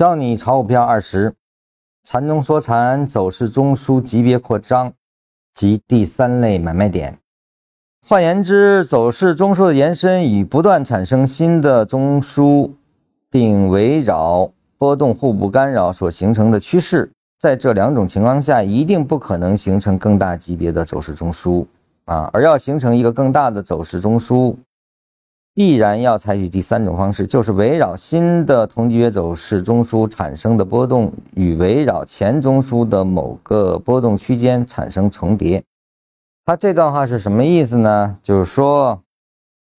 教你炒股票二十，缠中说禅，走势中枢级别扩张及第三类买卖点。换言之，走势中枢的延伸与不断产生新的中枢，并围绕波动互不干扰所形成的趋势，在这两种情况下，一定不可能形成更大级别的走势中枢啊，而要形成一个更大的走势中枢。必然要采取第三种方式，就是围绕新的同级别走势中枢产生的波动与围绕前中枢的某个波动区间产生重叠。它这段话是什么意思呢？就是说，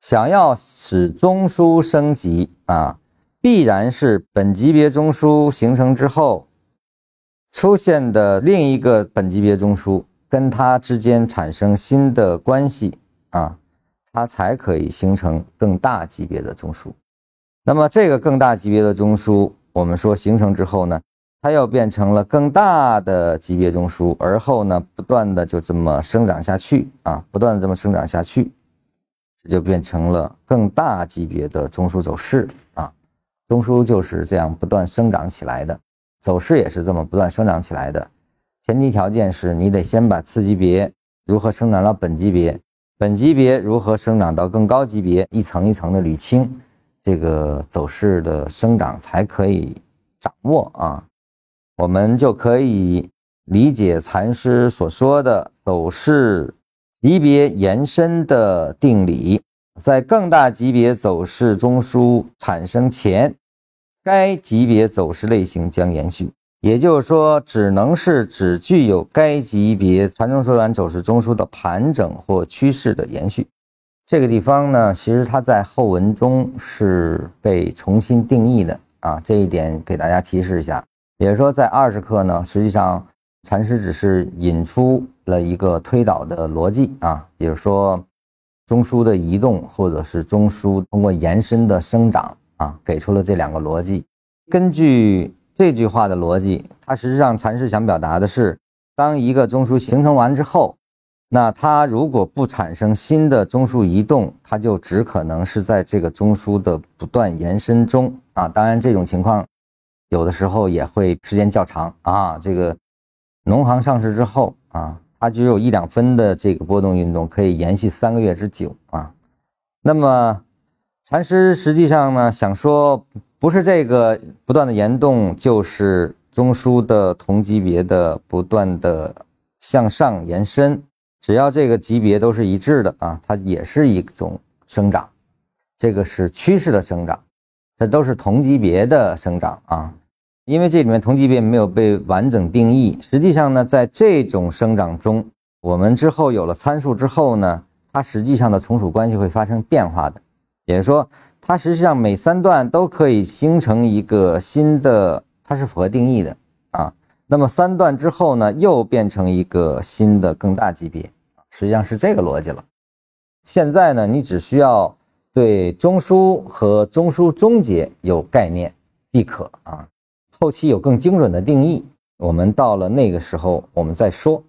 想要使中枢升级啊，必然是本级别中枢形成之后出现的另一个本级别中枢跟它之间产生新的关系啊。它才可以形成更大级别的中枢。那么这个更大级别的中枢，我们说形成之后呢，它又变成了更大的级别中枢，而后呢，不断的就这么生长下去啊，不断的这么生长下去，这就变成了更大级别的中枢走势啊。中枢就是这样不断生长起来的，走势也是这么不断生长起来的。前提条件是你得先把次级别如何生长到本级别。本级别如何生长到更高级别，一层一层的捋清这个走势的生长，才可以掌握啊。我们就可以理解禅师所说的走势级别延伸的定理，在更大级别走势中枢产生前，该级别走势类型将延续。也就是说，只能是只具有该级别缠中缩短走势中枢的盘整或趋势的延续。这个地方呢，其实它在后文中是被重新定义的啊，这一点给大家提示一下。也就是说，在二十课呢，实际上禅师只是引出了一个推导的逻辑啊，也就是说，中枢的移动或者是中枢通过延伸的生长啊，给出了这两个逻辑，根据。这句话的逻辑，它实际上禅师想表达的是，当一个中枢形成完之后，那它如果不产生新的中枢移动，它就只可能是在这个中枢的不断延伸中啊。当然，这种情况有的时候也会时间较长啊。这个农行上市之后啊，它只有一两分的这个波动运动可以延续三个月之久啊。那么，禅师实际上呢想说。不是这个不断的延动，就是中枢的同级别的不断的向上延伸。只要这个级别都是一致的啊，它也是一种生长。这个是趋势的生长，这都是同级别的生长啊。因为这里面同级别没有被完整定义。实际上呢，在这种生长中，我们之后有了参数之后呢，它实际上的从属关系会发生变化的，也就是说。它实际上每三段都可以形成一个新的，它是符合定义的啊。那么三段之后呢，又变成一个新的更大级别，实际上是这个逻辑了。现在呢，你只需要对中枢和中枢终结有概念即可啊。后期有更精准的定义，我们到了那个时候我们再说。